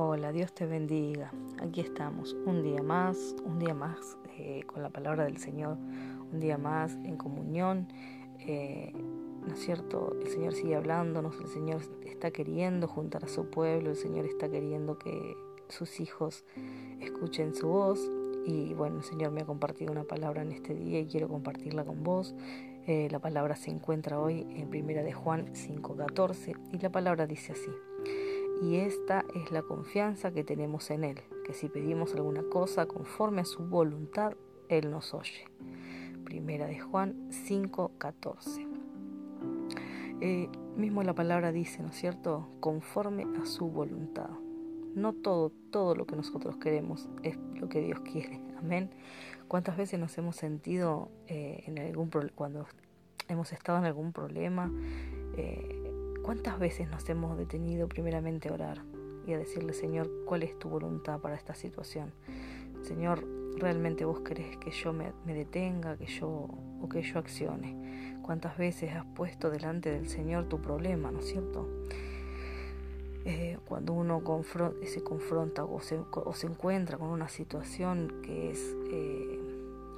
Hola, Dios te bendiga. Aquí estamos, un día más, un día más eh, con la palabra del Señor, un día más en comunión. Eh, ¿No es cierto? El Señor sigue hablándonos, el Señor está queriendo juntar a su pueblo, el Señor está queriendo que sus hijos escuchen su voz. Y bueno, el Señor me ha compartido una palabra en este día y quiero compartirla con vos. Eh, la palabra se encuentra hoy en Primera de Juan 5:14 y la palabra dice así y esta es la confianza que tenemos en Él, que si pedimos alguna cosa conforme a su voluntad, Él nos oye. Primera de Juan 5:14. Eh, mismo la palabra dice, ¿no es cierto? Conforme a su voluntad. No todo, todo lo que nosotros queremos es lo que Dios quiere. Amén. ¿Cuántas veces nos hemos sentido eh, en algún cuando hemos estado en algún problema? Eh, ¿Cuántas veces nos hemos detenido primeramente a orar y a decirle, Señor, cuál es tu voluntad para esta situación? Señor, ¿realmente vos querés que yo me, detenga, que yo o que yo accione? ¿Cuántas veces has puesto delante del Señor tu problema, ¿no es cierto? Eh, cuando uno se confronta o se, encuentra con una situación que es eh,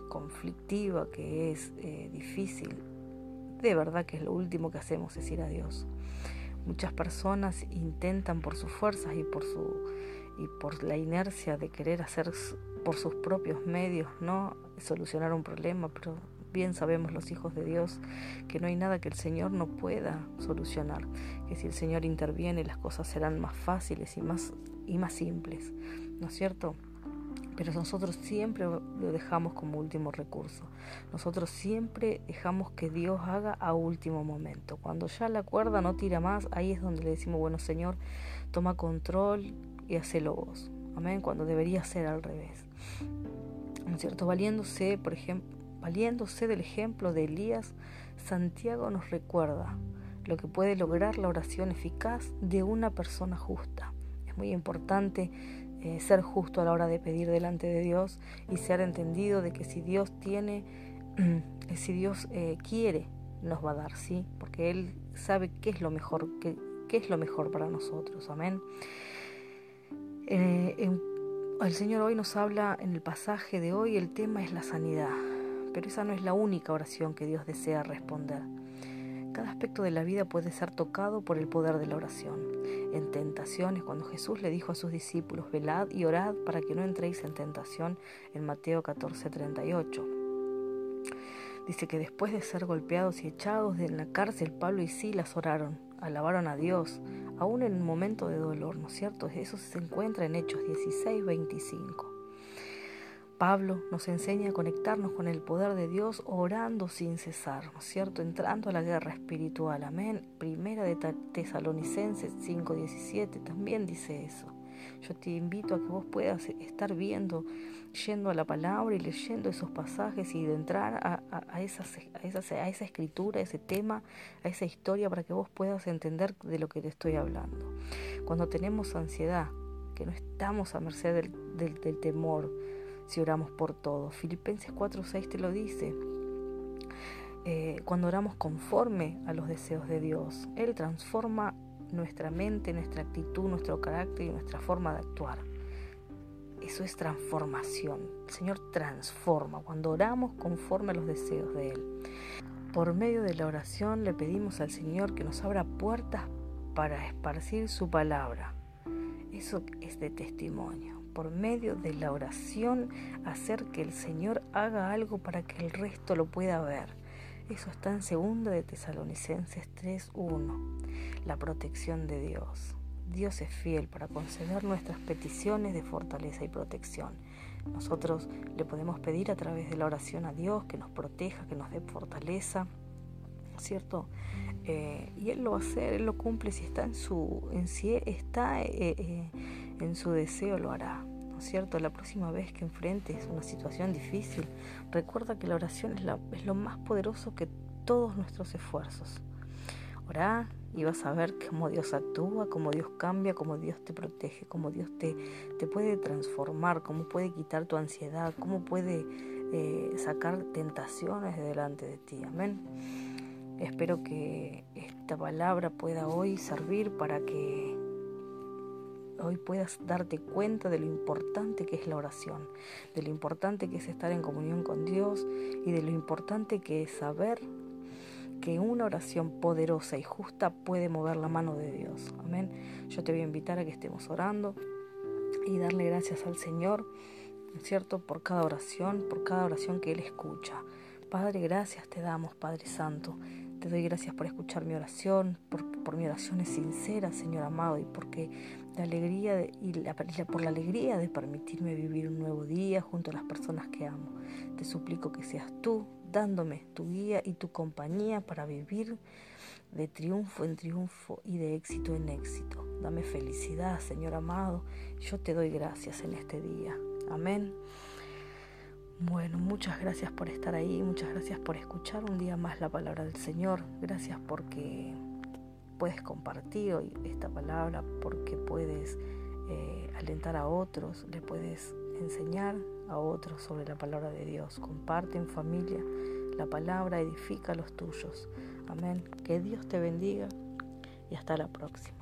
conflictiva, que es eh, difícil, de verdad que es lo último que hacemos es ir a Dios. Muchas personas intentan por sus fuerzas y por su y por la inercia de querer hacer por sus propios medios, no solucionar un problema, pero bien sabemos los hijos de Dios que no hay nada que el Señor no pueda solucionar, que si el Señor interviene las cosas serán más fáciles y más y más simples, ¿no es cierto? Pero nosotros siempre lo dejamos como último recurso. Nosotros siempre dejamos que Dios haga a último momento. Cuando ya la cuerda no tira más, ahí es donde le decimos, bueno Señor, toma control y hacelo vos. Amén, cuando debería ser al revés. ¿No es cierto? Valiéndose, por ejemplo, valiéndose del ejemplo de Elías, Santiago nos recuerda lo que puede lograr la oración eficaz de una persona justa. Es muy importante eh, ser justo a la hora de pedir delante de Dios y ser entendido de que si Dios tiene, si Dios eh, quiere, nos va a dar, ¿sí? Porque Él sabe qué es lo mejor, qué, qué es lo mejor para nosotros, amén. Eh, el Señor hoy nos habla en el pasaje de hoy, el tema es la sanidad, pero esa no es la única oración que Dios desea responder. Cada aspecto de la vida puede ser tocado por el poder de la oración. En tentaciones, cuando Jesús le dijo a sus discípulos, velad y orad para que no entréis en tentación, en Mateo 14:38. Dice que después de ser golpeados y echados de la cárcel, Pablo y Silas oraron, alabaron a Dios, aún en un momento de dolor, ¿no es cierto? Eso se encuentra en Hechos 16, 25. Pablo nos enseña a conectarnos con el poder de Dios orando sin cesar, ¿no es cierto? Entrando a la guerra espiritual, amén. Primera de Tesalonicenses 5:17 también dice eso. Yo te invito a que vos puedas estar viendo, yendo a la palabra y leyendo esos pasajes y de entrar a, esa escritura, a ese tema, a esa historia para que vos puedas entender de lo que te estoy hablando. Cuando tenemos ansiedad, que no estamos a merced del temor, si oramos por todo. Filipenses 4:6 te lo dice. Eh, cuando oramos conforme a los deseos de Dios, Él transforma nuestra mente, nuestra actitud, nuestro carácter y nuestra forma de actuar. Eso es transformación. El Señor transforma cuando oramos conforme a los deseos de Él. Por medio de la oración le pedimos al Señor que nos abra puertas para esparcir su palabra. Eso es de testimonio por medio de la oración hacer que el Señor haga algo para que el resto lo pueda ver. Eso está en segunda de Tesalonicenses 3:1. La protección de Dios. Dios es fiel para conceder nuestras peticiones de fortaleza y protección. Nosotros le podemos pedir a través de la oración a Dios que nos proteja, que nos dé fortaleza, ¿cierto? Eh, y Él lo va a hacer, Él lo cumple si está en su, en si está eh, eh, en su deseo lo hará. ¿No es cierto? La próxima vez que enfrentes una situación difícil, recuerda que la oración es, es lo más poderoso que todos nuestros esfuerzos. Orá y vas a ver cómo Dios actúa, cómo Dios cambia, cómo Dios te protege, cómo Dios te, te puede transformar, cómo puede quitar tu ansiedad, cómo puede eh, sacar tentaciones de delante de ti. Amén. Espero que esta palabra pueda hoy servir para que hoy puedas darte cuenta de lo importante que es la oración, de lo importante que es estar en comunión con Dios y de lo importante que es saber que una oración poderosa y justa puede mover la mano de Dios. Amén. Yo te voy a invitar a que estemos orando y darle gracias al Señor, cierto? Por cada oración, por cada oración que Él escucha. Padre, gracias te damos, Padre Santo. Te doy gracias por escuchar mi oración, por, por mi oración es sincera, Señor amado, y porque la alegría y la, por la alegría de permitirme vivir un nuevo día junto a las personas que amo. Te suplico que seas tú dándome tu guía y tu compañía para vivir de triunfo en triunfo y de éxito en éxito. Dame felicidad, Señor amado. Yo te doy gracias en este día. Amén. Bueno, muchas gracias por estar ahí, muchas gracias por escuchar un día más la palabra del Señor. Gracias porque puedes compartir hoy esta palabra, porque puedes eh, alentar a otros, le puedes enseñar a otros sobre la palabra de Dios. Comparte en familia la palabra, edifica a los tuyos. Amén. Que Dios te bendiga y hasta la próxima.